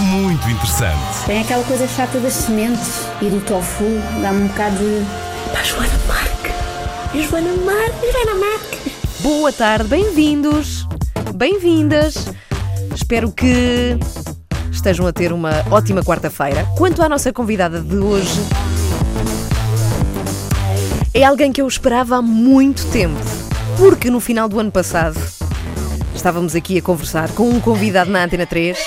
muito interessante. Tem aquela coisa chata das sementes e do tofu, dá-me um bocado de. Pá, Joana Marque! Joana Marque! Joana Marque! Boa tarde, bem-vindos, bem-vindas. Espero que estejam a ter uma ótima quarta-feira. Quanto à nossa convidada de hoje, é alguém que eu esperava há muito tempo, porque no final do ano passado estávamos aqui a conversar com um convidado na Antena 3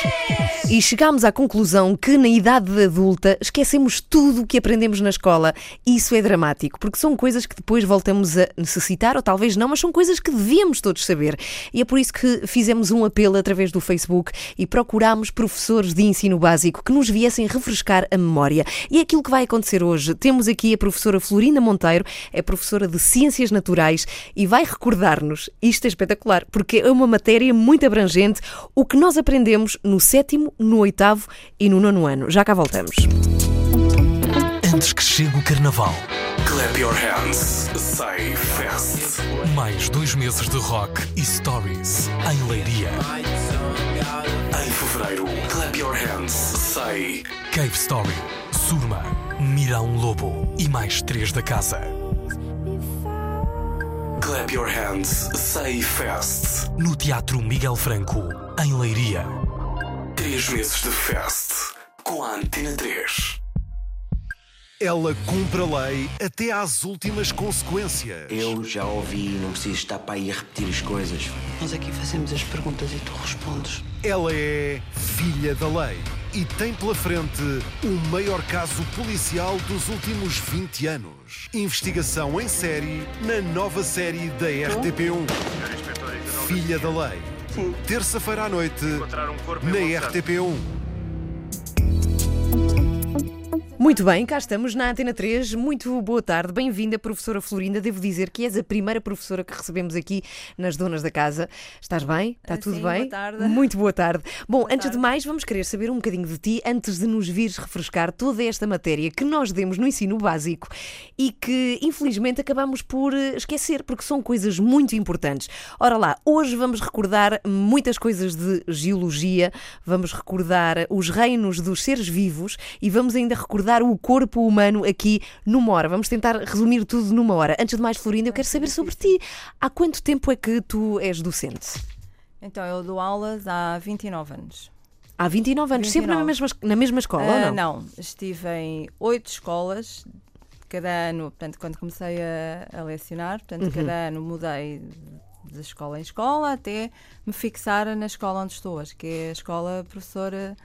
e chegámos à conclusão que na idade adulta esquecemos tudo o que aprendemos na escola. Isso é dramático, porque são coisas que depois voltamos a necessitar, ou talvez não, mas são coisas que devíamos todos saber. E é por isso que fizemos um apelo através do Facebook e procurámos professores de ensino básico que nos viessem refrescar a memória. E é aquilo que vai acontecer hoje. Temos aqui a professora Florinda Monteiro, é professora de Ciências Naturais e vai recordar-nos, isto é espetacular, porque é uma matéria muito abrangente, o que nós aprendemos no sétimo, no oitavo e no nono ano. Já cá voltamos. Antes que chegue o carnaval. Clap your hands, say fest. Mais dois meses de rock e stories em Leiria. Em fevereiro, Clap your hands, say Cave Story, Surma, Mirão Lobo e mais três da casa. Clap your hands, say fest. No Teatro Miguel Franco, em Leiria. Três meses de fest com a Antena 3. Ela cumpre a lei até às últimas consequências. Eu já ouvi e não preciso estar para aí a repetir as coisas. Nós aqui fazemos as perguntas e tu respondes. Ela é filha da lei e tem pela frente o maior caso policial dos últimos 20 anos. Investigação em série na nova série da RTP1. Filha da lei. Terça-feira à noite na RTP1. Muito bem, cá estamos na Antena 3. Muito boa tarde, bem-vinda, professora Florinda. Devo dizer que és a primeira professora que recebemos aqui nas Donas da Casa. Estás bem? Está Ah, tudo sim, bem? boa tarde. Muito boa tarde. Bom, antes tarde. de mais, vamos querer saber um bocadinho de ti antes de nos vires refrescar toda esta matéria que nós demos no ensino básico e que infelizmente acabamos por eh, esquecer, porque são coisas muito importantes. Ora lá, hoje vamos recordar muitas coisas de geologia, vamos recordar os reinos dos seres vivos e vamos ainda recordar o corpo humano aqui numa hora. Vamos tentar resumir tudo numa hora. Antes de mais, Florinda, eu quero saber sobre ti. Há quanto tempo é que tu és docente? Então, eu dou aulas há 29 anos. Há 29 anos, sempre na 29. mesma, na mesma escola, ou Ah, não? não, estive em oito escolas. Cada ano, portanto, quando comecei a, a lecionar, portanto, Uhum. cada ano mudei de escola em escola até me fixar na escola onde estou hoje, que é a escola professora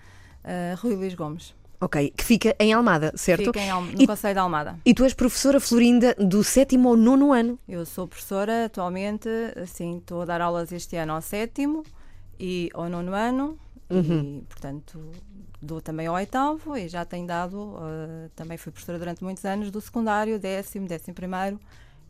ah, Rui Luís Gomes. Ok, que fica em Almada, certo? Fica em Al- no E- Conselho de Almada. E tu és professora Florinda do sétimo ao nono ano. Eu sou professora atualmente, assim, estou a dar aulas este ano ao sétimo e ao nono ano e, portanto, dou também ao oitavo e já tenho dado, eh, também fui professora durante muitos anos do secundário, décimo, décimo primeiro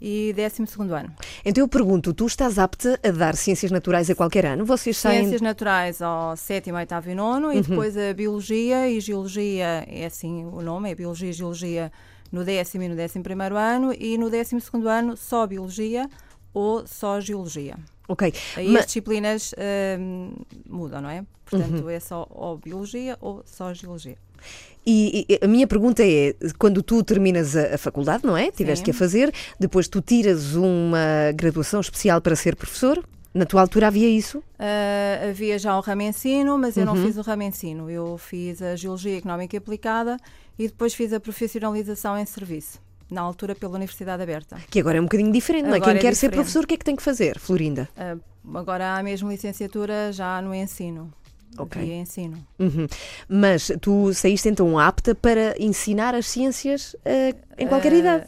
e décimo segundo ano. Então eu pergunto, tu estás apta a dar ciências naturais a qualquer ano? Vocês saem... Ciências naturais ao sétimo, oitavo e nono e depois a biologia e geologia, é assim o nome, é biologia e geologia no décimo e no décimo primeiro ano e no décimo segundo ano só biologia ou só geologia. Ok, Aí ma- as disciplinas hum, mudam, não é? Portanto, é só ou biologia ou só geologia. E, e a minha pergunta é: quando tu terminas a, a faculdade, não é? Tiveste que a fazer, depois tu tiras uma graduação especial para ser professor? Na tua altura havia isso? Ah, havia já o ramo ensino, mas eu Uhum. não fiz o ramo ensino. Eu fiz a Geologia Económica e Aplicada e depois fiz a profissionalização em serviço, na altura pela Universidade Aberta. Que agora é um bocadinho diferente, não é? Agora Quem é quer ser diferente. professor, o que é que tem que fazer, Florinda? Ah, agora há mesmo licenciatura já no ensino. Ok. Havia ensino. Uhum. Mas tu saíste então apta para ensinar as ciências eh, em qualquer Ah, idade?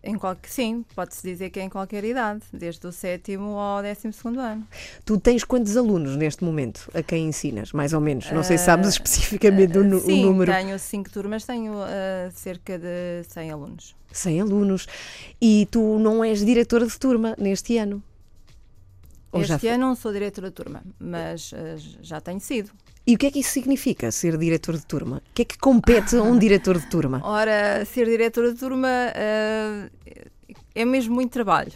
Em qualquer, sim, pode-se dizer que é em qualquer idade, desde o sétimo ao décimo segundo ano. Tu tens quantos alunos neste momento a quem ensinas, mais ou menos? Não sei se sabes especificamente o, o sim, número. tenho cinco turmas, tenho cerca de 100 alunos. 100 alunos. E tu não és diretora de turma neste ano? Ou este ano não sou diretora de turma, mas ah, já tenho sido. E o que é que isso significa, ser diretor de turma? O que é que compete a um diretor de turma? Ora, ser diretora de turma ah, é mesmo muito trabalho.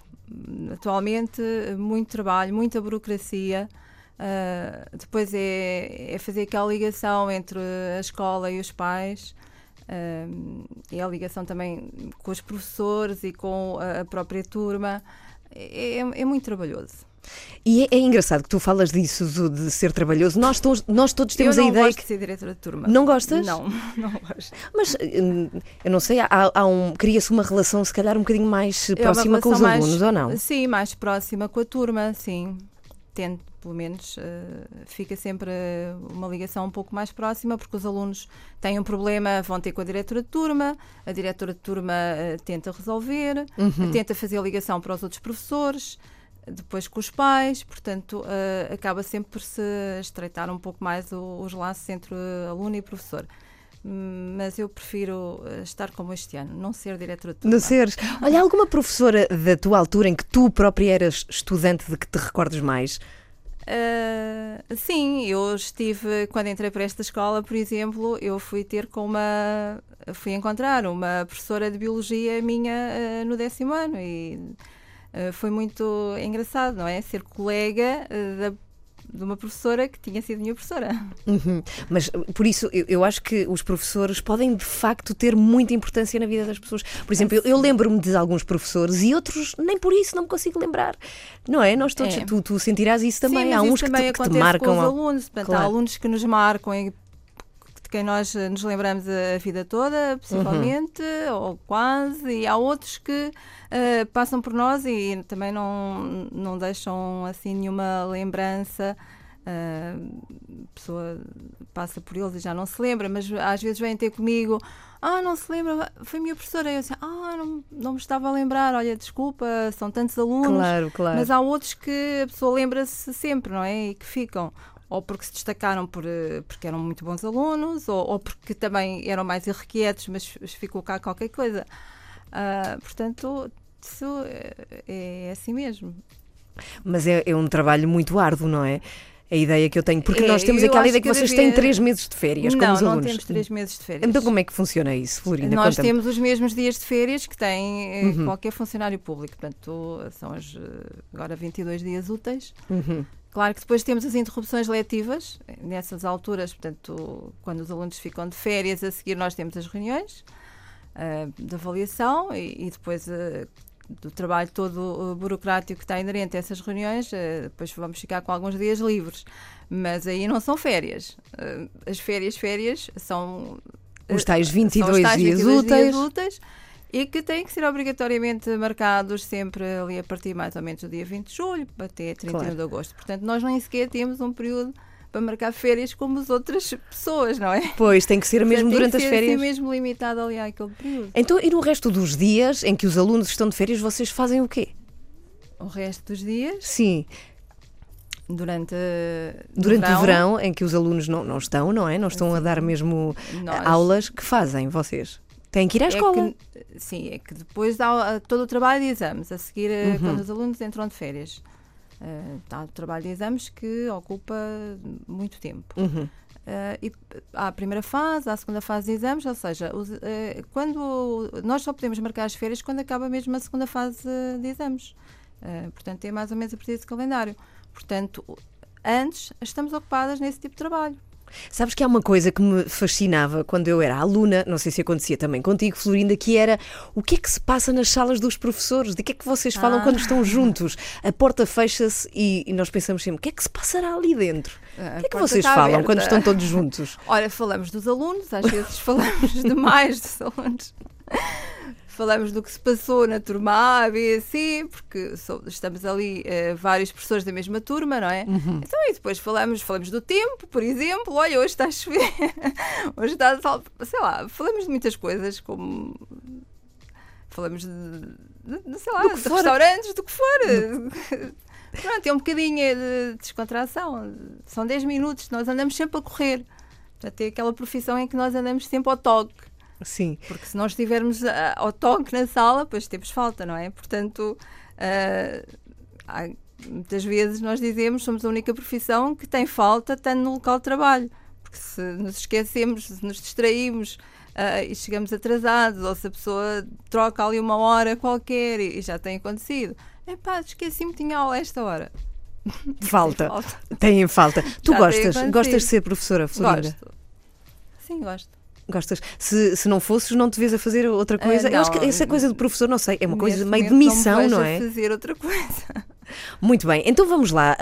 Atualmente, muito trabalho, muita burocracia. Ah, depois é, é fazer aquela ligação entre a escola e os pais. Ah, e a ligação também com os professores e com a a própria turma. É, é- é muito trabalhoso. E é, é engraçado que tu falas disso, do- de ser trabalhoso. Nós, todos- nós todos temos eu a não ideia gosto que. de ser diretora de turma. Não gostas? Não, não gosto. Mas hum, eu não sei, há, há um, cria-se uma relação se calhar um bocadinho mais É próxima com os mais- alunos, ou não? Sim, mais próxima com a turma, sim. Tento, pelo menos, eh, fica sempre uma ligação um pouco mais próxima, porque os alunos têm um problema, vão ter com a diretora de turma, a diretora de turma eh, tenta resolver, Uhum. tenta fazer a ligação para os outros professores, depois com os pais, portanto, eh, acaba sempre por se estreitar um pouco mais o- os laços entre aluno e professor. Hum, Mas eu prefiro eh, estar como este ano, não ser diretora de turma. Não seres. Olha, alguma professora da tua altura em que tu própria eras estudante de que te recordes mais? Uh, sim, eu estive, quando entrei para esta escola, por exemplo, eu fui ter com uma. fui encontrar uma professora de biologia minha uh, no décimo ano e uh, foi muito engraçado, não é? Ser colega uh, da- de uma professora que tinha sido minha professora. Uhum. Mas por isso eu, eu acho que os professores podem de facto ter muita importância na vida das pessoas. Por exemplo, eu, eu lembro-me de alguns professores e outros nem por isso não me consigo lembrar. Não é? Nós todos, É. tu, tu sentirás isso também. Sim, há uns que te, que te marcam. com os há- alunos. Portanto, Claro. há alunos que nos marcam e quem nós eh, nos lembramos a vida toda, possivelmente, Uhum. ou quase, e há outros que eh, passam por nós e também não, não deixam assim nenhuma lembrança. eh, a pessoa passa por eles e já não se lembra, mas às vezes vêm ter comigo. Ah, não se lembra, foi minha professora. Eu assim, ah, não, não me estava a lembrar. Olha, desculpa, são tantos alunos. Claro, claro. Mas há outros que a pessoa lembra-se sempre, não é? E que ficam. Ou porque se destacaram por, eh, porque eram muito bons alunos, ou, ou porque também eram mais irrequietos, mas ficou cá qualquer coisa. Ah, portanto, isso é, é assim mesmo. Mas é, é um trabalho muito árduo, não é? A ideia que eu tenho. Porque É, nós temos aquela ideia que que vocês devia- têm três meses de férias, como não, os não alunos. temos três meses de férias. Então como é que funciona isso, Florinda? Nós temos os mesmos dias de férias que tem eh, Uhum. qualquer funcionário público. Portanto, são os, eh, agora 22 dias úteis. Uhum. Claro que depois temos as interrupções letivas, eh, nessas alturas, portanto, quando os alunos ficam de férias, a seguir nós temos as reuniões ah, de avaliação e, e depois ah, do trabalho todo uh, burocrático que está inerente a essas reuniões, depois vamos ficar com alguns dias livres. Mas aí não são férias. As férias, férias, são Os tais são 22 os tais dias 22 úteis. dias úteis e que têm que ser obrigatoriamente marcados sempre ali a partir mais ou menos do dia 20 de julho até 31 Claro. de agosto. Portanto, nós nem sequer temos um período para marcar férias como as outras pessoas, não é? Pois, tem que ser mesmo durante tem as que ser, férias. assim mesmo limitado ali àquele período. Então, e no resto dos dias em que os alunos estão de férias, vocês fazem o quê? O resto dos dias, Sim, durante, durante o verão, em que os alunos não, não estão, não é? Não estão a dar mesmo nós- aulas, que fazem vocês? Têm que ir à escola. É que, sim, é que depois há uh, todo o trabalho de exames, a seguir, uh, Uhum. quando os alunos entram de férias. Uh, o trabalho de exames que ocupa muito tempo. Uhum. Uh, e há a primeira fase, há a segunda fase de exames, ou seja, os, uh, quando nós só podemos marcar as férias quando acaba mesmo a segunda fase de exames. Uh, portanto, é mais ou menos a partir desse calendário. Portanto, antes estamos ocupadas nesse tipo de trabalho. Sabes que há uma coisa que me fascinava quando eu era aluna, não sei se acontecia também contigo, Florinda, que era o que é que se passa nas salas dos professores? De que é que vocês falam Ah. quando estão juntos? A porta fecha-se e, e nós pensamos sempre, o que é que se passará ali dentro? O que é que vocês falam aberta. quando estão todos juntos? Ora, falamos dos alunos, às vezes falamos demais dos alunos. Falamos do que se passou na turma A, B, C, porque estamos ali eh, vários professores da mesma turma, não é? Então, e depois falamos, falamos do tempo, por exemplo. Olha, hoje está a chover, hoje está a sei lá, falamos de muitas coisas, como falamos de, de- de, sei lá, de for. restaurantes, do que for. Pronto, é um bocadinho de descontração. São 10 minutos, nós andamos sempre a correr. Portanto, é aquela profissão em que nós andamos sempre ao toque. Sim. Porque se nós estivermos ah, ao toque na sala, depois temos falta, não é? Portanto, ah, há- muitas vezes nós dizemos somos a única profissão que tem falta tanto no local de trabalho. Porque se nos esquecemos, se nos distraímos ah, e chegamos atrasados, ou se a pessoa troca ali uma hora qualquer e, e já tem acontecido. Epá, esqueci-me, tinha aula esta hora. Falta. Falta. Têm falta. Tu Já gostas? Gostas de ser professora, Florinda? Gosto. Sim, gosto. Gostas? Se, se não fosses, não te vês a fazer outra coisa? Eu acho que não. essa coisa do professor, não sei, é uma coisa meio de missão, não, vejo é? fazer outra coisa. Muito bem, então vamos lá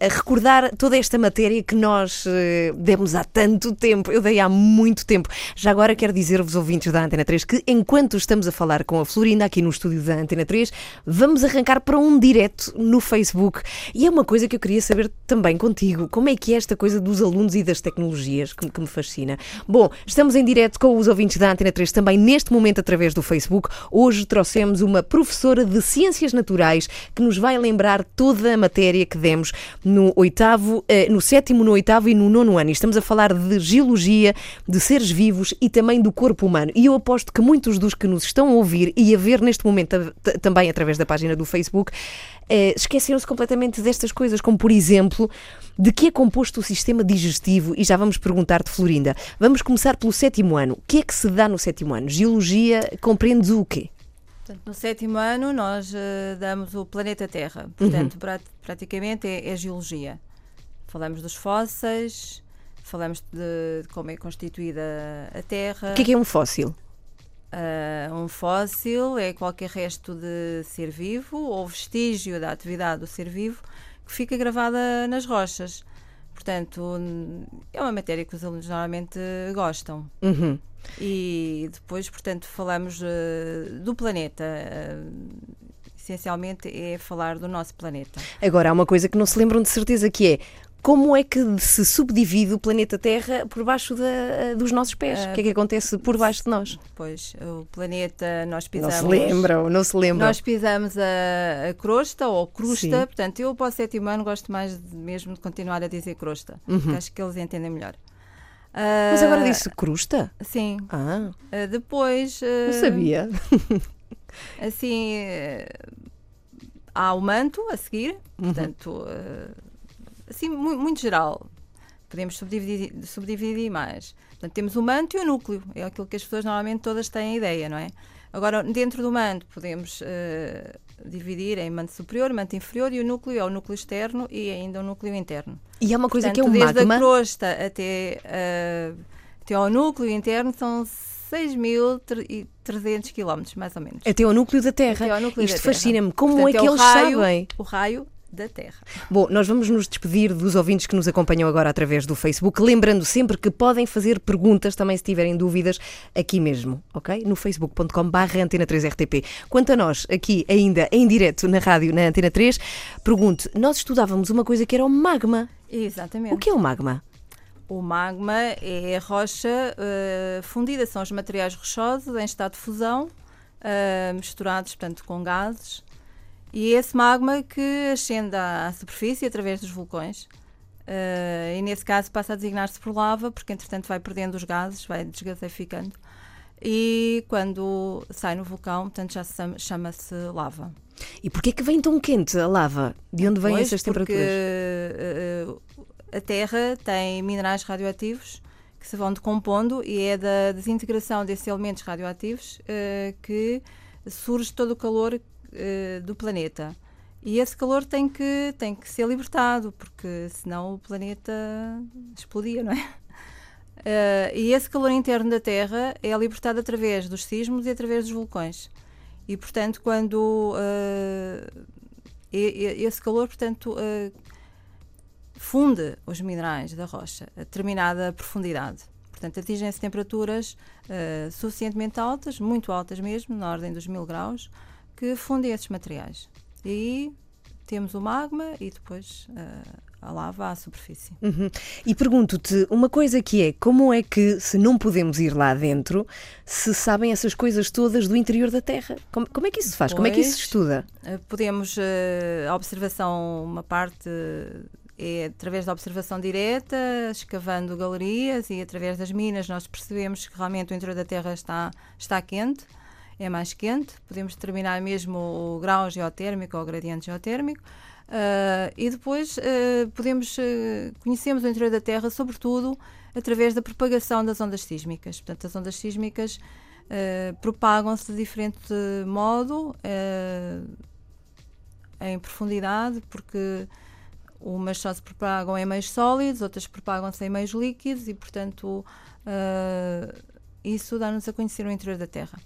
a recordar toda esta matéria que nós eh, demos há tanto tempo. Eu dei há muito tempo. Já agora quero dizer-vos, ouvintes da Antena 3, que enquanto estamos a falar com a Florinda aqui no estúdio da Antena 3, vamos arrancar para um direto no Facebook. E é uma coisa que eu queria saber também contigo: como é que é esta coisa dos alunos e das tecnologias que, que me fascina? Bom, estamos em direto com os ouvintes da Antena 3 também neste momento através do Facebook. Hoje trouxemos uma professora de Ciências Naturais que nos vai lembrar toda a matéria que demos no oitavo, eh, no sétimo, no oitavo e no nono ano. E estamos a falar de geologia, de seres vivos e também do corpo humano. E eu aposto que muitos dos que nos estão a ouvir e a ver neste momento também através da página do Facebook eh, esqueceram-se completamente destas coisas, como por exemplo, de que é composto o sistema digestivo. E já vamos perguntar-te, Florinda. Vamos começar pelo sétimo ano. O que é que se dá no sétimo ano? Geologia compreendes o quê? No sétimo ano, nós eh, damos o planeta Terra. Portanto, prat- praticamente é, é geologia. Falamos dos fósseis, falamos de, de como é constituída a Terra. O que é que é um fóssil? Ah, um fóssil é qualquer resto de ser vivo ou vestígio da atividade do ser vivo que fica gravada nas rochas. Portanto, é uma matéria que os alunos normalmente gostam. Uhum. E depois, portanto, falamos eh, do planeta. Eh, essencialmente é falar do nosso planeta. Agora, há uma coisa que não se lembram de certeza que é como é que se subdivide o planeta Terra por baixo da- dos nossos pés? o que é que acontece por baixo de nós? Pois, o planeta, nós Não pisamos. se lembram, não se lembram. Nós pisamos a, a crosta ou crusta, Sim. portanto, eu para o sétimo ano gosto mais de- mesmo de continuar a dizer crosta, Uhum. porque acho que eles entendem melhor. Mas agora Ah, disse crusta? Sim. Ah, Ah, depois. ah, não sabia. Assim. eh, há o manto a seguir, Uhum. portanto. Assim, mu- muito geral. Podemos subdividir, subdividir mais. Portanto, temos o manto e o núcleo. É aquilo que as pessoas normalmente todas têm ideia, não é? Agora, dentro do manto, podemos eh, dividir em manto superior, manto inferior e o núcleo é o núcleo externo e ainda o núcleo interno. E há uma coisa que é Portanto, desde magma. a crosta até, eh, até ao núcleo interno são 6.300 km, mais ou menos. Até ao núcleo da Terra. Núcleo Isto fascina-me. Como Portanto, é que o eles raio- sabem? O raio da Terra. Bom, nós vamos nos despedir dos ouvintes que nos acompanham agora através do Facebook, lembrando sempre que podem fazer perguntas também se tiverem dúvidas aqui mesmo, ok? No facebook.com.br Antena 3 RTP. Quanto a nós, aqui ainda em direto na rádio, na Antena 3, pergunto, nós estudávamos uma coisa que era o magma. Exatamente. O que é o magma? O magma é a rocha eh, fundida, são os materiais rochosos em estado de fusão, eh, misturados, portanto, com gases. E é esse magma que ascende à, à superfície através dos vulcões. Eh, e nesse caso passa a designar-se por lava, porque entretanto vai perdendo os gases, vai desgaseificando. E quando sai no vulcão, portanto, já se chama- chama-se lava. E porquê é que vem tão quente a lava? De onde vêm essas porque temperaturas? eh, a Terra tem minerais radioativos que se vão decompondo e é da desintegração desses elementos radioativos eh, que surge todo o calor eh, do planeta. E esse calor tem que, tem que ser libertado, porque senão o planeta explodia, não é? Eh, e esse calor interno da Terra é libertado através dos sismos e através dos vulcões. E, portanto, quando e- esse calor, portanto, eh, funde os minerais da rocha a determinada profundidade. Portanto, atingem-se temperaturas suficientemente altas, muito altas mesmo, na ordem dos mil graus, que fundem esses materiais. E aí temos o magma e depois eh, a lava à superfície. Uhum. E pergunto-te uma coisa que é, como é que, se não podemos ir lá dentro, se sabem essas coisas todas do interior da Terra? Como, como é que isso se faz? Como é que isso se estuda? Uh, podemos, uh, a observação, uma parte é através da observação direta, escavando galerias e através das minas nós percebemos que realmente o interior da Terra está, está quente, é mais quente, podemos determinar mesmo o grau geotérmico ou o gradiente geotérmico. Uh, e depois uh, podemos uh, conhecemos o interior da Terra, sobretudo através da propagação das ondas sísmicas. Portanto, as ondas sísmicas propagam-se de diferente modo em profundidade, porque umas só se propagam em meios sólidos, outras propagam-se em meios líquidos e, portanto, isso dá-nos a conhecer o interior da Terra.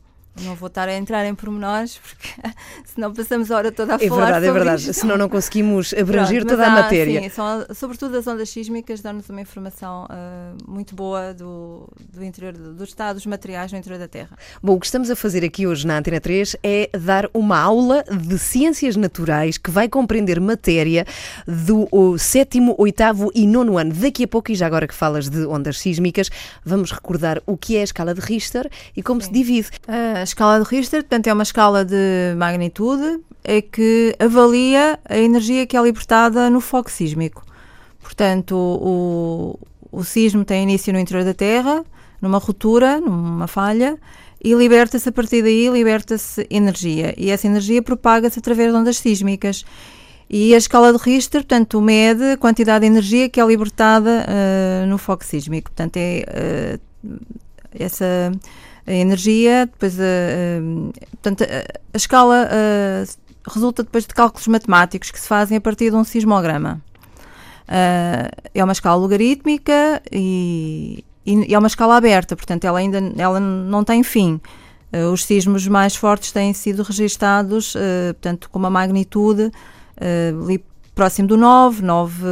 Não vou estar a entrar em pormenores, porque senão passamos a hora toda a é falar verdade, sobre É verdade, isto. senão não conseguimos abranger Pronto, toda há, a matéria. Sim, são, sobretudo as ondas sísmicas dão-nos uma informação uh, muito boa do, do interior, do, do estado dos materiais no interior da Terra. Bom, o que estamos a fazer aqui hoje na Antena 3 é dar uma aula de ciências naturais que vai compreender matéria do sétimo, oitavo e nono ano. Daqui a pouco, e já agora que falas de ondas sísmicas, vamos recordar o que é a escala de Richter e como sim. se divide. Uh, a escala de Richter portanto, é uma escala de magnitude é que avalia a energia que é libertada no foco sísmico. Portanto, o, o sismo tem início no interior da Terra, numa ruptura, numa falha, e liberta-se a partir daí, liberta-se energia. E essa energia propaga-se através de ondas sísmicas. E a escala de Richter, portanto, mede a quantidade de energia que é libertada uh, no foco sísmico. Portanto, é uh, essa a energia, depois a, a portanto, a, a escala a, resulta depois de cálculos matemáticos que se fazem a partir de um sismograma. é uma escala logarítmica e, e, é uma escala aberta, portanto ela ainda ela não tem fim. os sismos mais fortes têm sido registados, portanto, com uma magnitude ali próximo do 9, 9,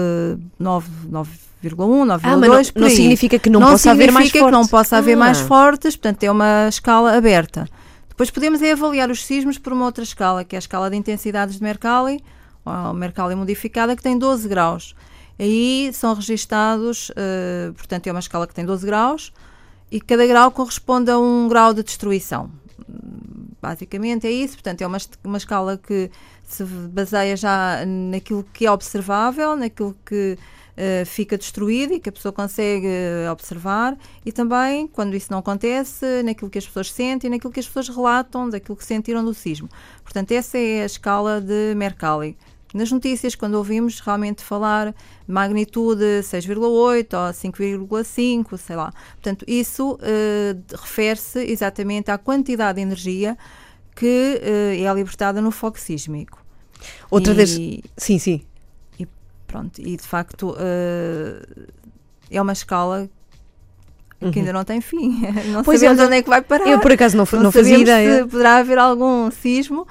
9, 9 9,1, 9,2. Ah, mas não, não significa que não, não possa haver mais fortes. que não possa haver ah. mais fortes, portanto é uma escala aberta. Depois podemos é avaliar os sismos por uma outra escala, que é a escala de intensidades de Mercalli, ou Mercalli modificada, que tem 12 graus. Aí são registados, uh, portanto é uma escala que tem 12 graus, e cada grau corresponde a um grau de destruição. Basicamente é isso, portanto é uma, uma escala que se baseia já naquilo que é observável, naquilo que uh, fica destruído e que a pessoa consegue observar, e também, quando isso não acontece, naquilo que as pessoas sentem naquilo que as pessoas relatam daquilo que sentiram do sismo. Portanto, essa é a escala de Mercalli. Nas notícias, quando ouvimos realmente falar magnitude 6,8 ou 5,5, sei lá. Portanto, isso uh, refere-se exatamente à quantidade de energia que uh, é libertada no foco sísmico. Outra e... vez. Sim, sim. Pronto, e de facto uh, é uma escala que uhum. ainda não tem fim. Não pois sabemos é, onde é que vai parar. Eu por acaso não, não, não fazia ideia. Se poderá haver algum sismo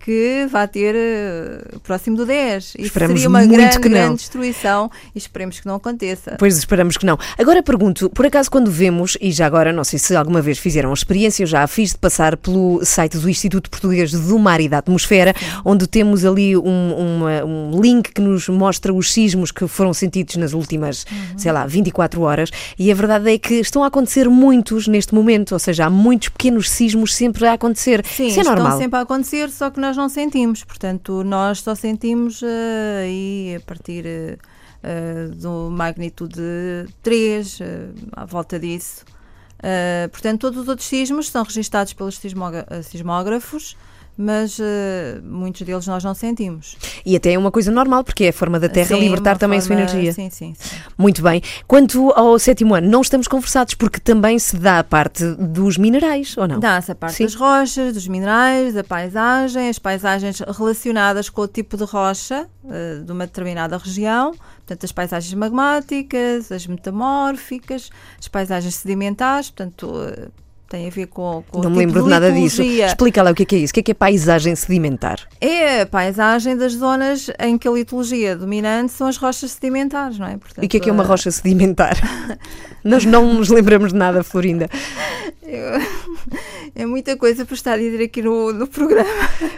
que vá ter uh, próximo do 10. Isso esperamos seria uma grande, que grande destruição e esperemos que não aconteça. Pois esperamos que não. Agora pergunto, por acaso quando vemos, e já agora não sei se alguma vez fizeram a experiência, eu já a fiz de passar pelo site do Instituto Português do Mar e da Atmosfera, onde temos ali um, uma, um link que nos mostra os sismos que foram sentidos nas últimas, uhum. sei lá, 24 horas, e a verdade é que estão a acontecer muitos neste momento, ou seja, há muitos pequenos sismos sempre a acontecer. Sim, Isso é normal. estão sempre a acontecer, só que nós não sentimos. Portanto, nós só sentimos uh, aí a partir uh, do magnitude 3, uh, à volta disso. portanto, todos os outros sismos são registados pelos sismógrafos mas uh, muitos deles nós não sentimos. E até é uma coisa normal, porque é a forma da Terra sim, libertar também forma, a sua energia. Sim, sim, sim. Muito bem. Quanto ao sétimo ano, não estamos conversados, porque também se dá a parte dos minerais, ou não? Dá-se a parte sim. das rochas, dos minerais, da paisagem, as paisagens relacionadas com o tipo de rocha uh, de uma determinada região, portanto, as paisagens magmáticas, as metamórficas, as paisagens sedimentares, portanto. Uh, tem a ver com, com Não me lembro de, de nada disso. Explica lá o que é, que é isso. O que é, que é paisagem sedimentar? É a paisagem das zonas em que a litologia dominante são as rochas sedimentares, não é? Portanto, e o que é que é uma rocha sedimentar? Nós não nos lembramos de nada, Florinda. É muita coisa para estar a dizer aqui no, no programa.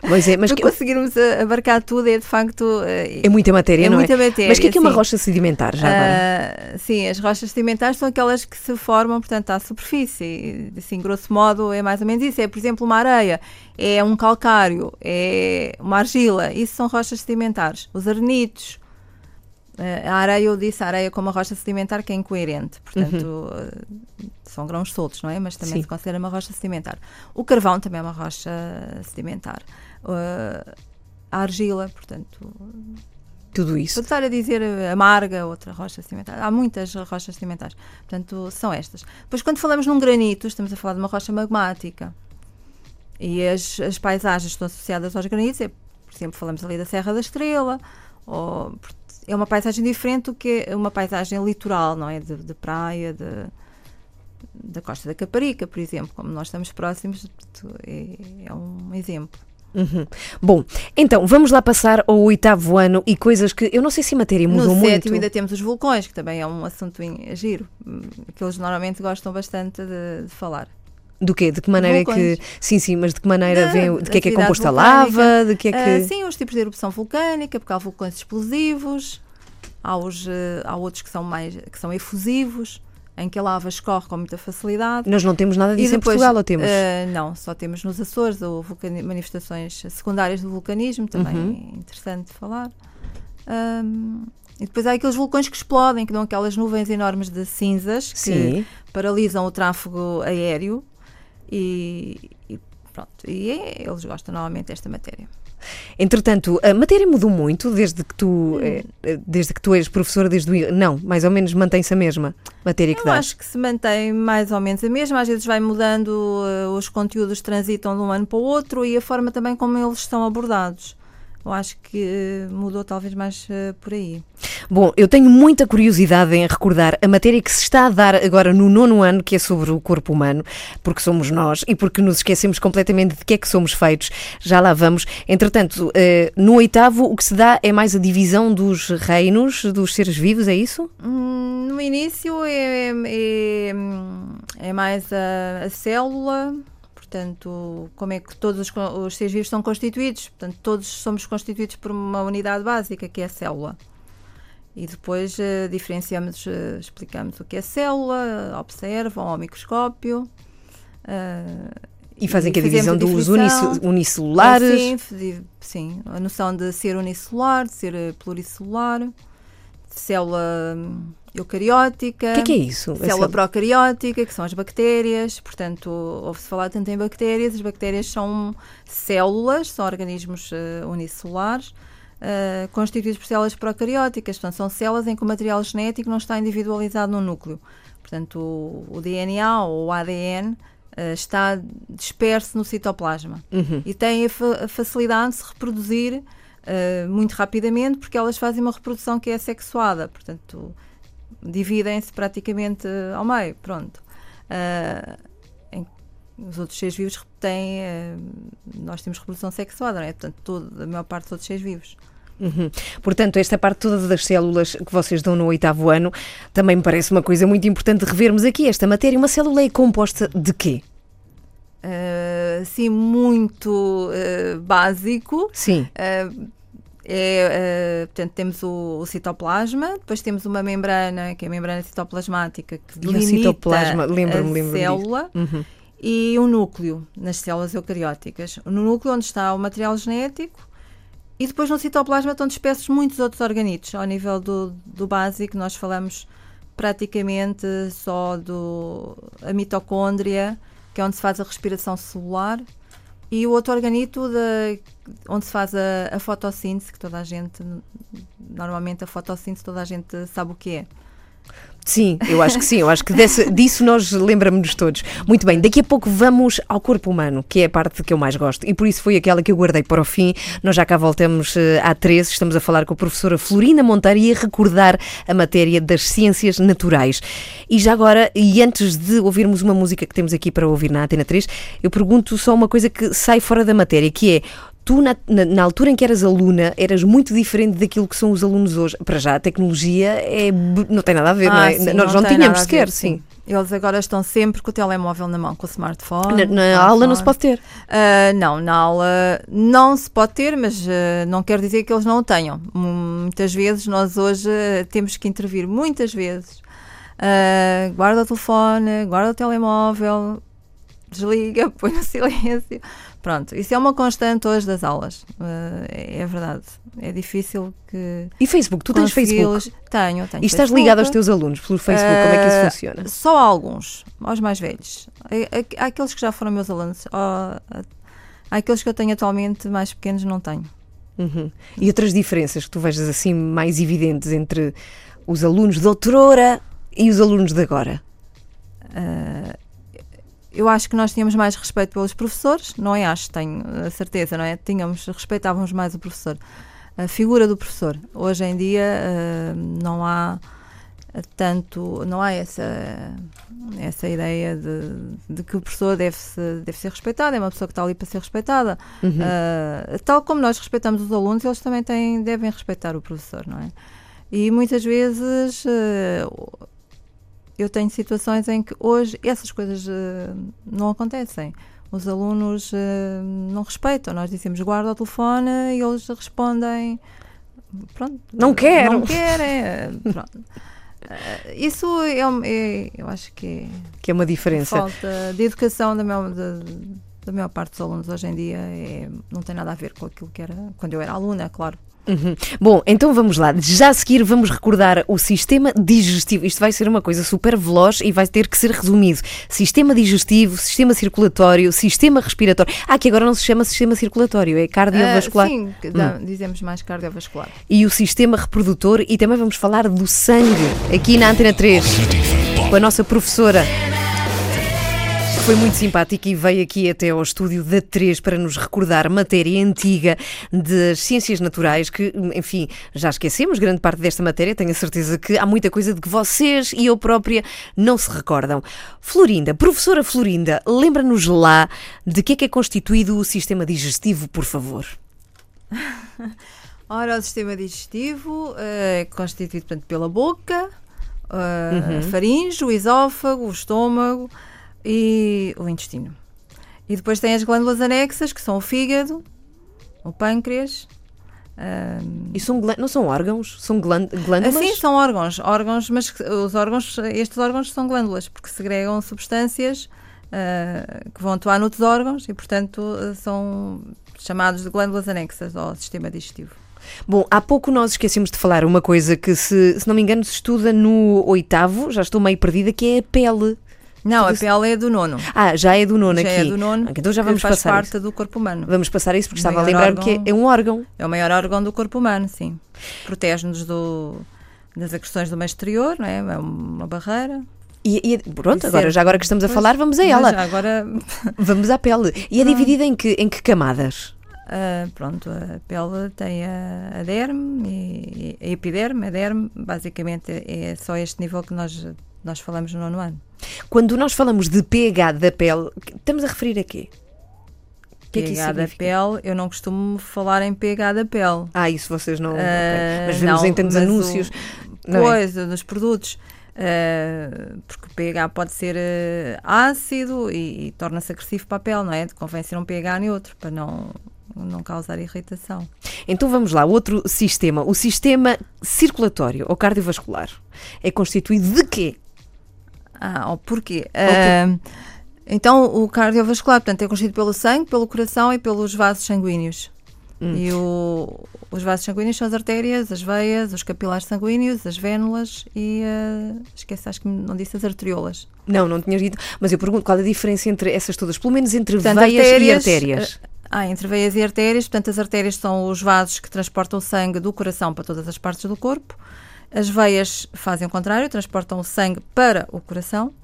Pois é, mas para conseguirmos abarcar tudo, é de facto. eh, é muita matéria, é não muita é? matéria, mas o que é que é uma rocha sedimentar já agora? Ah, sim, as rochas sedimentares são aquelas que se formam, portanto, à superfície. Assim, grosso modo, é mais ou menos isso. É, por exemplo, uma areia, é um calcário, é uma argila. Isso são rochas sedimentares. Os arenitos. ah, a areia, eu disse, a areia como uma rocha sedimentar que é incoerente. Portanto, ah, são grãos soltos, não é? Mas também Sim. se considera uma rocha sedimentar. O carvão também é uma rocha sedimentar. Ah, a argila, portanto, Tudo isso. Estar a dizer amarga, outra rocha sedimentar. Há muitas rochas sedimentares. Portanto, são estas. Depois, quando falamos num granito, estamos a falar de uma rocha magmática. E as, as paisagens estão associadas aos granitos. É, por exemplo, falamos ali da Serra da Estrela. Ou, é uma paisagem diferente do que é uma paisagem litoral, não é? De, de praia, de, da Costa da Caparica, por exemplo. Como nós estamos próximos, é, é um exemplo. Uhum. Bom, então vamos lá passar ao oitavo ano e coisas que eu não sei se a matéria mudou no muito. sétimo ainda temos os vulcões, que também é um assunto em- giro, que eles normalmente gostam bastante de, de falar. Do quê? De que maneira é que. Vulcões. Sim, sim, mas de que maneira Da- vem. De que é que é composta a lava? De que é que. Ah, sim, os tipos de erupção vulcânica, porque há vulcões explosivos, há, os, eh, há outros que são mais que são efusivos, em que a lava escorre com muita facilidade. Nós não temos nada disso em Portugal, ou temos? eh, não, só temos nos Açores ou manifestações secundárias do vulcanismo, também Uhum. é interessante falar. Ahm, e depois há aqueles vulcões que explodem, que dão aquelas nuvens enormes de cinzas que Sim. paralisam o tráfego aéreo e, e pronto. E é- eles gostam normalmente desta matéria. Entretanto, a matéria mudou muito desde que Hum. tu, eh, eh, desde que tu és professora desde o. Não, mais ou menos mantém-se a mesma matéria que Eu dás. acho que se mantém mais ou menos a mesma, às vezes vai mudando, eh, os conteúdos transitam de um ano para o outro e a forma também como eles são abordados. Eu acho que eh, mudou talvez mais eh, por aí. Bom, eu tenho muita curiosidade em recordar a matéria que se está a dar agora no nono ano, que é sobre o corpo humano, porque somos nós e porque nos esquecemos completamente de que é que somos feitos. Já lá vamos. Entretanto, eh, no oitavo, o que se dá é mais a divisão dos reinos dos seres vivos, é isso? Hum, no início é, é, é mais a, a célula, portanto, como é que todos os, os seres vivos são constituídos. Portanto, todos somos constituídos por uma unidade básica, que é a célula. E depois eh, diferenciamos, eh, explicamos o que é célula, observam ao microscópio. eh, E fazem que a divisão dos unicelulares. Sim, f- sim, a noção de ser unicelular, de ser pluricelular, de célula eucariótica. O que é que é isso? Célula procariótica, que são as bactérias, portanto, ouve-se falar tanto em bactérias, as bactérias são células, são organismos eh, unicelulares, eh, constituídos por células procarióticas, portanto, são células em que o material genético não está individualizado no núcleo. Portanto, o, o DNA ou o ADN eh, está disperso no citoplasma Uhum. e têm a, fa- a facilidade de se reproduzir eh, muito rapidamente porque elas fazem uma reprodução que é sexuada, portanto dividem-se praticamente eh, ao meio, pronto. Ah, em- os outros seres vivos têm, eh, nós temos reprodução sexuada, não é? Portanto, todo, a maior parte dos outros seres vivos. Uhum. Portanto, esta parte toda das células que vocês dão no oitavo ano também me parece uma coisa muito importante de revermos aqui. Esta matéria, uma célula é composta de quê? Ah, assim, muito ah, básico. Sim. Ah, é, ah, portanto, temos o, o citoplasma, depois temos uma membrana, que é a membrana citoplasmática, que E o delimita citoplasma, lembro-me, a lembro-me disso. célula Uhum. e um núcleo nas células eucarióticas. No núcleo onde está o material genético e depois no citoplasma estão dispersos muitos outros organitos. Ao nível do, do básico, nós falamos praticamente só do a mitocôndria, que é onde se faz a respiração celular, e o outro organito da- onde se faz a, a fotossíntese, que toda a gente, normalmente a fotossíntese toda a gente sabe o que é. Sim, eu acho que sim, eu acho que dessa- disso nós lembramos-nos todos. Muito bem, daqui a pouco vamos ao corpo humano, que é a parte que eu mais gosto, e por isso foi aquela que eu guardei para o fim. Nós já cá voltamos eh, à 13, estamos a falar com a professora Florina Monteiro e a recordar a matéria das ciências naturais. E já agora, e antes de ouvirmos uma música que temos aqui para ouvir na Antena 3, eu pergunto só uma coisa que sai fora da matéria, que é Tu, na, na, na altura em que eras aluna, eras muito diferente daquilo que são os alunos hoje. Para já, a tecnologia é, não tem nada a ver, não Ah, é? sim, Nós não, tem tínhamos sequer, ver, sim. Eles agora estão sempre com o telemóvel na mão, com o smartphone. Na, na aula não se pode ter. Ah, não, na aula não se pode ter, mas ah, não quer dizer que eles não o tenham. Muitas vezes nós hoje ah, temos que intervir, muitas vezes. Guarda o telefone, guarda o telemóvel, desliga, põe no silêncio. Pronto, isso é uma constante hoje das aulas. É, é verdade. É difícil que. E Facebook? Tu tens Facebook? Tenho, tenho. E estás Facebook. ligado aos teus alunos pelo Facebook? Como é que isso Ah, funciona? Só alguns, aos mais velhos. Há- Há aqueles que já foram meus alunos. Há há aqueles que eu tenho atualmente, mais pequenos, não tenho. Uhum. E outras diferenças que tu vejas assim mais evidentes entre os alunos de outrora e os alunos de agora? Ah, eu acho que nós tínhamos mais respeito pelos professores, não é? Acho, tenho a certeza, não é? Tínhamos, respeitávamos mais o professor. A figura do professor. Hoje em dia ah, não há tanto, não há essa, essa ideia de, de que o professor deve, -se, deve ser respeitado, é uma pessoa que está ali para ser respeitada. Uhum. Ah, tal como nós respeitamos os alunos, eles também têm, devem respeitar o professor, não é? E muitas vezes ah, eu tenho situações em que hoje essas coisas ah, não acontecem. Os alunos ah, não respeitam. Nós dizemos guarda o telefone e eles respondem pronto. Não quero. Não querem. Pronto. Isso é, é- eu acho que é Que é uma diferença. falta de educação da maior, da, da maior parte dos alunos hoje em dia é- não tem nada a ver com aquilo que era quando eu era aluna, claro. Uhum. Bom, então vamos lá. Já a seguir vamos recordar o sistema digestivo. Isto vai ser uma coisa super veloz e vai ter que ser resumido. Sistema digestivo, sistema circulatório, sistema respiratório. Ah, que agora não se chama sistema circulatório, é cardiovascular. Ah, sim, dá- dizemos mais cardiovascular. E o sistema reprodutor e também vamos falar do sangue aqui na Antena 3 com a nossa professora. Foi muito simpática e veio aqui até ao estúdio da 3 para nos recordar matéria antiga das ciências naturais que, enfim, já esquecemos grande parte desta matéria. Tenho a certeza que há muita coisa de que vocês e eu própria não se recordam. Florinda, professora Florinda, lembra-nos lá de que é que é constituído o sistema digestivo, por favor. Ora, o sistema digestivo eh, é constituído portanto, pela boca, a faringe, o esófago, o estômago e o intestino. E depois tem as glândulas anexas, que são o fígado, o pâncreas. ahm, E são, não são órgãos? São glân- glândulas? Assim são órgãos, órgãos, mas os órgãos, estes órgãos são glândulas, porque segregam substâncias ah, que vão atuar noutros órgãos e, portanto, são chamados de glândulas anexas ao sistema digestivo. Bom, há pouco nós esquecemos de falar uma coisa que, se, se não me engano, se estuda no oitavo, já estou meio perdida, que é a pele. Não, a pele é do nono. Ah, já é do nono Já aqui. é do nono. Ah, Então já que vamos faz passar parte isso. do corpo humano. Vamos passar isso porque O estava a lembrar que órgão. é um órgão. É o maior órgão do corpo humano, sim. Protege-nos das agressões do meio exterior, não é? É uma barreira. E, e- pronto, agora, já agora que estamos a Pois, falar, vamos a ela. já Agora, Vamos à pele. E é dividida em que, em que camadas? ah, pronto, a pele tem a, a derme e, e a epiderme. A derme, basicamente, é só este nível que nós, nós falamos no nono ano. Quando nós falamos de pH da pele, estamos a referir a quê? Que é que pH da pele, eu não costumo falar em pH da pele. Ah, isso vocês não. Ah, Mas vemos não, em tantos mas o- anúncios. não é? coisa, dos produtos. eh, porque o pH pode ser eh, ácido e, e torna-se agressivo para a pele, não é? Convém ser um pH neutro para não, não causar irritação. Então vamos lá, outro sistema, o sistema circulatório ou cardiovascular, é constituído de quê? Ah, o porquê? Eh, então, o cardiovascular, portanto, é constituído pelo sangue, pelo coração e pelos vasos sanguíneos. Hum. E o- os vasos sanguíneos são as artérias, as veias, os capilares sanguíneos, as vénulas e, eh, esquece, acho que não disse as arteriolas. Não, não tinhas dito, mas eu pergunto qual a diferença entre essas todas, pelo menos entre Portanto, veias e artérias, artérias. Ah, entre veias e artérias. Portanto, as artérias são os vasos que transportam o sangue do coração para todas as partes do corpo. As veias fazem o contrário, transportam o sangue para o coração.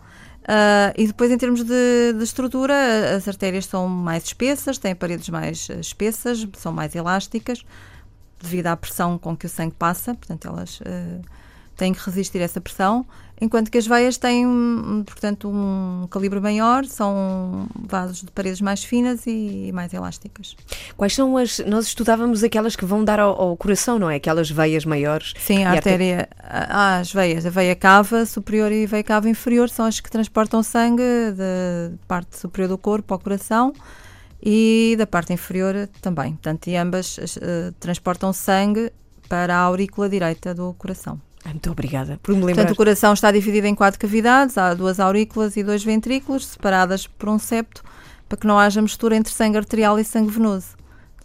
Ah, e depois, em termos de, de estrutura, as artérias são mais espessas, têm paredes mais eh, espessas, são mais elásticas, devido à pressão com que o sangue passa. Portanto, elas eh, têm que resistir a essa pressão, enquanto que as veias têm, portanto, um calibre maior, são vasos de paredes mais finas e mais elásticas. Quais são as. Nós estudávamos aquelas que vão dar ao, ao coração, não é? Aquelas veias maiores. Sim, a artéria, a- as veias, a veia cava superior e a veia cava inferior são as que transportam sangue da parte superior do corpo ao coração e da parte inferior também. Portanto, e ambas eh, transportam sangue para a aurícula direita do coração. Muito obrigada por me lembrar. Portanto, o coração está dividido em quatro cavidades, há duas aurículas e dois ventrículos, separadas por um septo, para que não haja mistura entre sangue arterial e sangue venoso.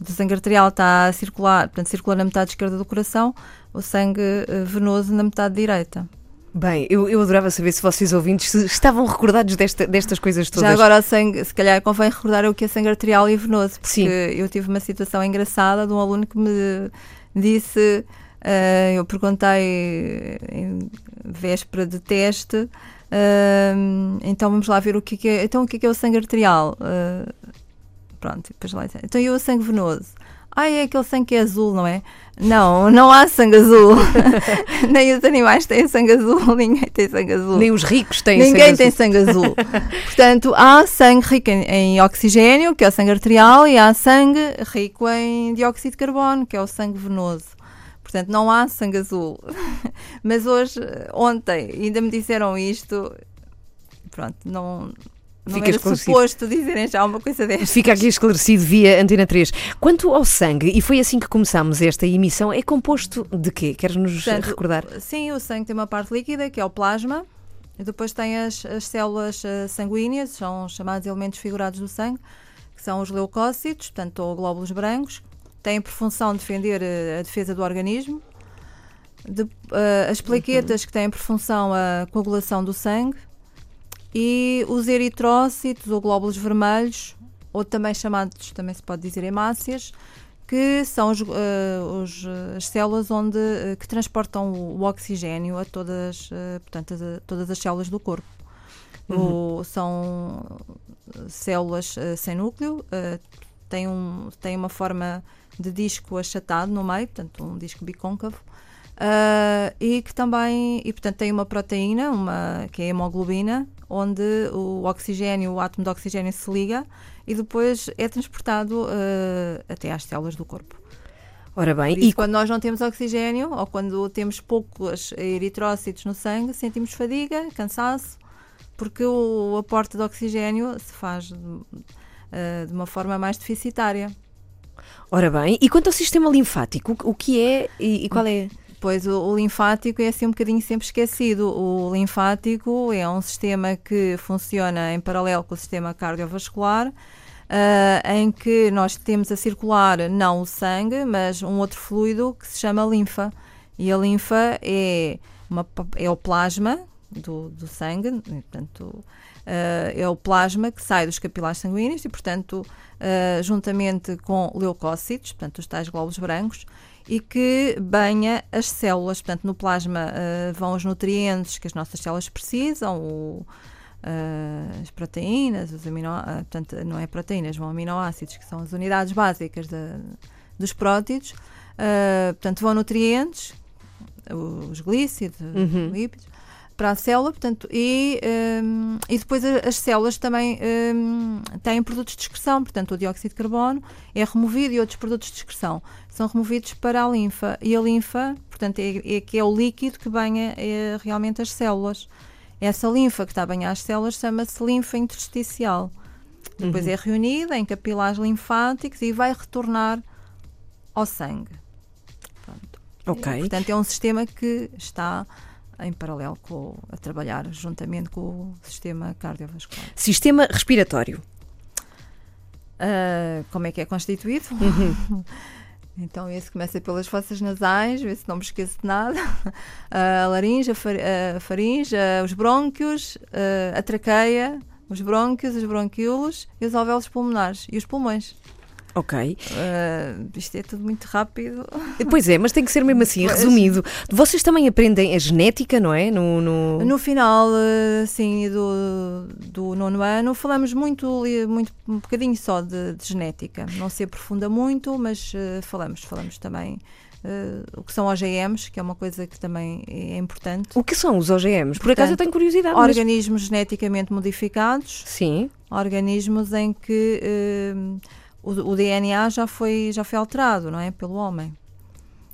O sangue arterial está a circular, portanto, circula na metade esquerda do coração, o sangue eh, venoso na metade direita. Bem, eu, eu adorava saber se vocês ouvintes estavam recordados desta- destas coisas todas. Já agora o sangue, se calhar convém recordar o que é sangue arterial e venoso, porque Sim. eu tive uma situação engraçada de um aluno que me disse, eh, eu perguntei em véspera de teste, eh, então vamos lá ver o que é que é, então o que é, que é o sangue arterial? Eh, pronto, depois lá então e o sangue venoso? Ah, é aquele sangue que é azul, não é? Não, não há sangue azul. Nem os animais têm sangue azul, ninguém tem sangue azul. Nem os ricos têm Ninguém sangue tem azul. sangue azul. Portanto, há sangue rico em, em oxigênio, que é o sangue arterial, e há sangue rico em dióxido de carbono, que é o sangue venoso. Portanto, não há sangue azul. Mas hoje, ontem, ainda me disseram isto. Pronto, não, não Fica era esclarecido. suposto dizerem já uma coisa desta. Fica aqui esclarecido via Antena 3. Quanto ao sangue, e foi assim que começámos esta emissão, é composto de quê? Queres-nos recordar? Sim, o sangue tem uma parte líquida, que é o plasma, e depois tem as, as células eh, sanguíneas, são chamados elementos figurados do sangue, que são os leucócitos, portanto, ou glóbulos brancos, têm por função defender eh, a defesa do organismo. De- eh, as plaquetas, que têm por função a coagulação do sangue, e os eritrócitos, ou glóbulos vermelhos, ou também chamados, também se pode dizer hemácias, que são os, eh, os, as células onde, eh, que transportam o, o oxigênio a todas, portanto, a, todas as células do corpo. O- são células sem núcleo, têm, um, têm uma forma de disco achatado no meio, portanto, um disco bicôncavo. Ah, e que também, e portanto tem uma proteína, uma, que é a hemoglobina, onde o oxigênio, o átomo de oxigênio se liga e depois é transportado ah, até às células do corpo. Ora bem, isso, e quando nós não temos oxigênio ou quando temos poucos eritrócitos no sangue, sentimos fadiga, cansaço, porque o, aporte de oxigênio se faz ah, de uma forma mais deficitária. Ora bem, e quanto ao sistema linfático, o- que é e, e qual é? Pois o, o linfático é assim um bocadinho sempre esquecido. O linfático é um sistema que funciona em paralelo com o sistema cardiovascular, ah, em que nós temos a circular não o sangue, mas um outro fluido que se chama linfa. E a linfa é, uma, é o plasma do, do sangue, portanto, é o plasma que sai dos capilares sanguíneos e, portanto, ah, juntamente com leucócitos, portanto, os tais glóbulos brancos, e que banha as células. Portanto, no plasma ah, vão os nutrientes que as nossas células precisam, o- as proteínas, os amino, portanto, não é proteínas, vão aminoácidos, que são as unidades básicas da- dos prótidos. Portanto, vão nutrientes, os glícidos, Uhum. os lípidos, para a célula, portanto, e, hum, e depois as células também hum, têm produtos de excreção, portanto, o dióxido de carbono é removido e outros produtos de excreção são removidos para a linfa. E a linfa, portanto, é, é que é o líquido que banha é, realmente as células. Essa linfa que está a banhar as células chama-se linfa intersticial. Depois é reunida em capilares linfáticos e vai retornar ao sangue. Pronto. Ok. Portanto, é um sistema que está em paralelo com, a trabalhar juntamente com o sistema cardiovascular. Sistema respiratório. Ah, como é que é constituído? Então, esse começa pelas fossas nasais, vê se não me esqueço de nada. a laringe, a, far, a faringe, a- os brônquios, a, a traqueia, os brônquios, os bronquíolos e os alvéolos pulmonares e os pulmões. Ok. Ah, isto é tudo muito rápido. Pois é, mas tem que ser mesmo assim, Pois. resumido. Vocês também aprendem a genética, não é? No, no- No final, eh, assim, do, do nono ano, falamos muito, muito um bocadinho só de, de genética. Não se aprofunda muito, mas eh, falamos, falamos também eh, o que são OGMs, que é uma coisa que também é importante. O que são os OGMs? Por acaso eu Portanto, tenho curiosidade. mas- Organismos geneticamente modificados, Sim. organismos em que eh, o, o DNA já foi, já foi alterado, não é? Pelo homem.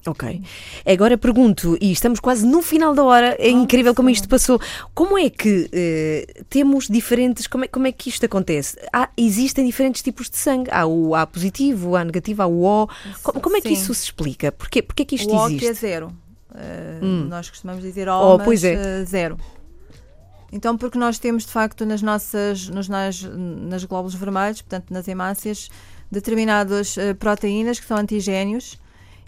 Ok. Agora pergunto, e estamos quase no final da hora, é incrível como isto passou. Como é que eh, temos diferentes. Como é, como é que isto acontece? Há- existem diferentes tipos de sangue. Há o A positivo, o A negativo, há o O. Como, como é que Sim. isso se explica? Porquê, porquê é que isto o O que é zero. Eh, Hum. Nós costumamos dizer Oh, O, mas pois é. eh, zero. Então, porque nós temos de facto nas nossas, nos, nas, nas glóbulos vermelhos, portanto nas hemácias, determinadas eh, proteínas que são antigénios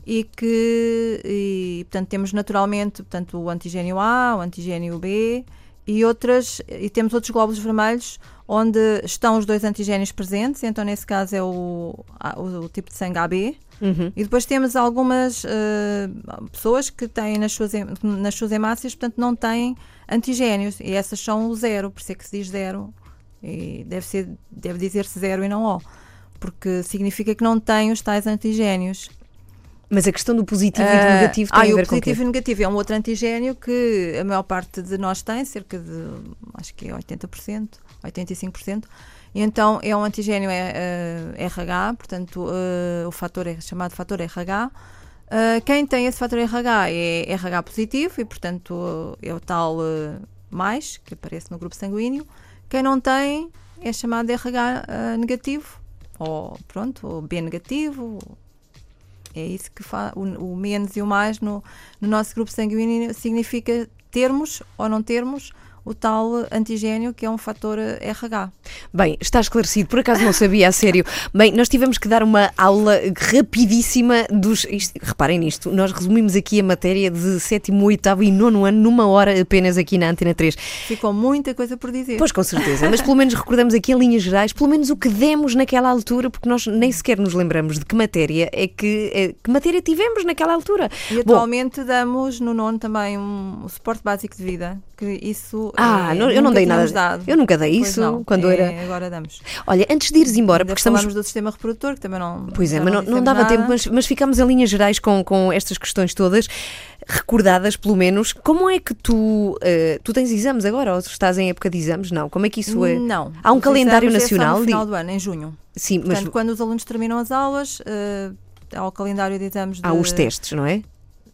e que, e, portanto, temos naturalmente portanto, o antigênio A, o antigênio B e outras, e temos outros glóbulos vermelhos onde estão os dois antigénios presentes, então nesse caso é o, o, o tipo de sangue AB. Uhum. E depois temos algumas eh, pessoas que têm nas suas, nas suas hemácias, portanto, não têm antigénios. E essas são o zero, por isso é que se diz zero. E deve, ser, deve dizer-se zero e não O. Porque significa que não têm os tais antigénios. Mas a questão do positivo e do Ah, negativo ah, tem e a o ver com o positivo e o negativo é um outro antigênio que a maior parte de nós tem, cerca de, acho que é 80%, 85%. E então é um antigênio é, eh, RH, portanto eh, o fator é chamado fator RH. Uh, quem tem esse fator RH é RH positivo e, portanto, é o tal uh, mais que aparece no grupo sanguíneo. Quem não tem é chamado de RH uh, negativo, ou pronto, ou B negativo. É isso que faz. O, o menos e o mais no, no nosso grupo sanguíneo significa termos ou não termos o tal antigênio que é um fator RH. Bem, está esclarecido, por acaso não sabia, a sério. Bem, nós tivemos que dar uma aula rapidíssima dos. isto- reparem nisto, nós resumimos aqui a matéria de sétimo, oitavo e nono ano numa hora apenas aqui na Antena 3. Ficou muita coisa por dizer. Pois com certeza, mas pelo menos recordamos aqui em linhas gerais, pelo menos o que demos naquela altura, porque nós nem sequer nos lembramos de que matéria é que, é- que matéria tivemos naquela altura. E Bom, atualmente damos no nono também um, suporte básico de vida, que isso Ah, é, não- eu não dei nada- Dado. eu nunca dei Pois isso não, quando é, era- Agora damos. olha, antes de ires embora, Ainda porque estamos do sistema reprodutor, que também não. Pois é, mas não, não dava nada. tempo, mas, mas ficámos em linhas gerais com, com estas questões todas, recordadas pelo menos. Como é que tu. eh, tu tens exames agora ou estás em época de exames? Não. Como é que isso é? Não. Há um calendário é nacional No de- final do ano, em junho. Sim, mas Portanto, quando os alunos terminam as aulas, eh, há o calendário de exames. há de- os testes, não é?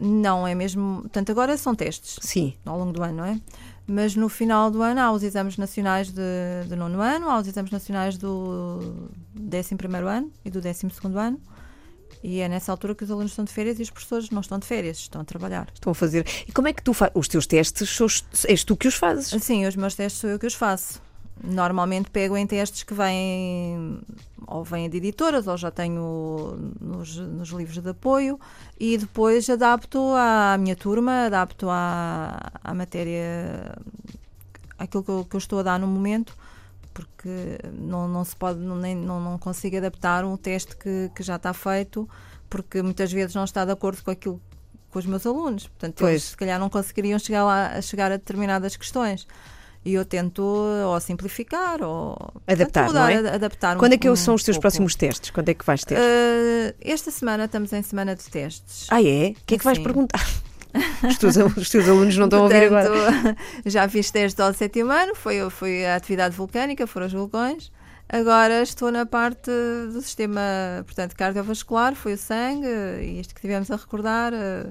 Não, é mesmo. Portanto, agora são testes. Sim. ao longo do ano, não é? Mas no final do ano há os exames nacionais de, de nono ano, há os exames nacionais do 11 primeiro ano e do 12 segundo ano. E é nessa altura que os alunos estão de férias e os professores não estão de férias, estão a trabalhar. Estão a fazer. E como é que tu fazes? Os teus testes és tu que os fazes? Sim, os meus testes sou eu que os faço. Normalmente pego em testes que vêm ou vêm de editoras ou já tenho nos, nos livros de apoio e depois adapto à minha turma, adapto à, à matéria, aquilo que eu, que eu estou a dar no momento, porque não, não se pode, não, nem, não, não consigo adaptar um teste que, que já está feito, porque muitas vezes não está de acordo com aquilo com os meus alunos. Portanto, Pois. eles se calhar não conseguiriam chegar lá a chegar a determinadas questões. E eu tento ou simplificar ou Adaptar, portanto, mudar, não é? adaptar um- Quando é que um são os teus pouco. próximos testes? Quando é que vais ter? Uh, esta semana estamos em semana de testes. ah, é? O que é que vais sim. perguntar? Os teus, os teus alunos não estão a ouvir agora. Portanto, Já fiz testes ao sétimo ano, foi, foi a atividade vulcânica, foram os vulcões. Agora estou na parte do sistema portanto, cardiovascular, foi o sangue, e isto que tivemos a recordar, eh,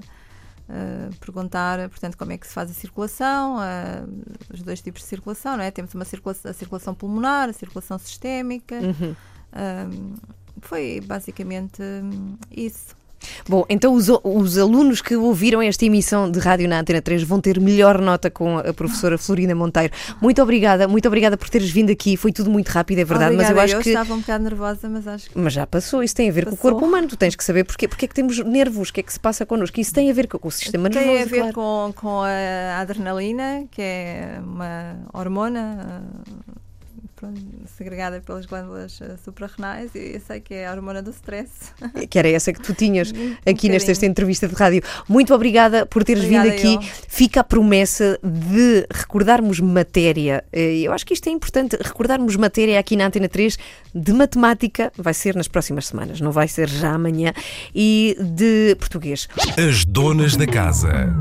perguntar portanto, como é que se faz a circulação, eh, os dois tipos de circulação, não é? Temos uma circulação, a circulação pulmonar, a circulação sistémica. Uhum. Um, foi basicamente hum, isso. Bom, então os, os alunos que ouviram esta emissão de rádio na Antena 3 vão ter melhor nota com a professora Florina Monteiro. Muito obrigada, muito obrigada por teres vindo aqui. Foi tudo muito rápido, é verdade, Obrigada, mas eu acho que. estava um bocado nervosa, mas acho que Mas já passou, isso tem a ver com o Passou. corpo humano. Tu tens que saber porque, porque é que temos nervos, o que é que se passa connosco. Isso tem a ver com o sistema tem nervoso. a ver claro. com, com a adrenalina, que é uma hormona. Pronto, segregada pelas glândulas uh, suprarrenais e eu sei que é a hormona do stress. Que era essa que tu tinhas Um aqui nesta esta bocadinho. entrevista de rádio. Muito obrigada por teres Obrigada vindo aqui. eu. Fica a promessa de recordarmos matéria. Eh, Eu acho que isto é importante, recordarmos matéria aqui na Antena 3 de matemática, vai ser nas próximas semanas, não vai ser já amanhã, e de português. As donas da casa.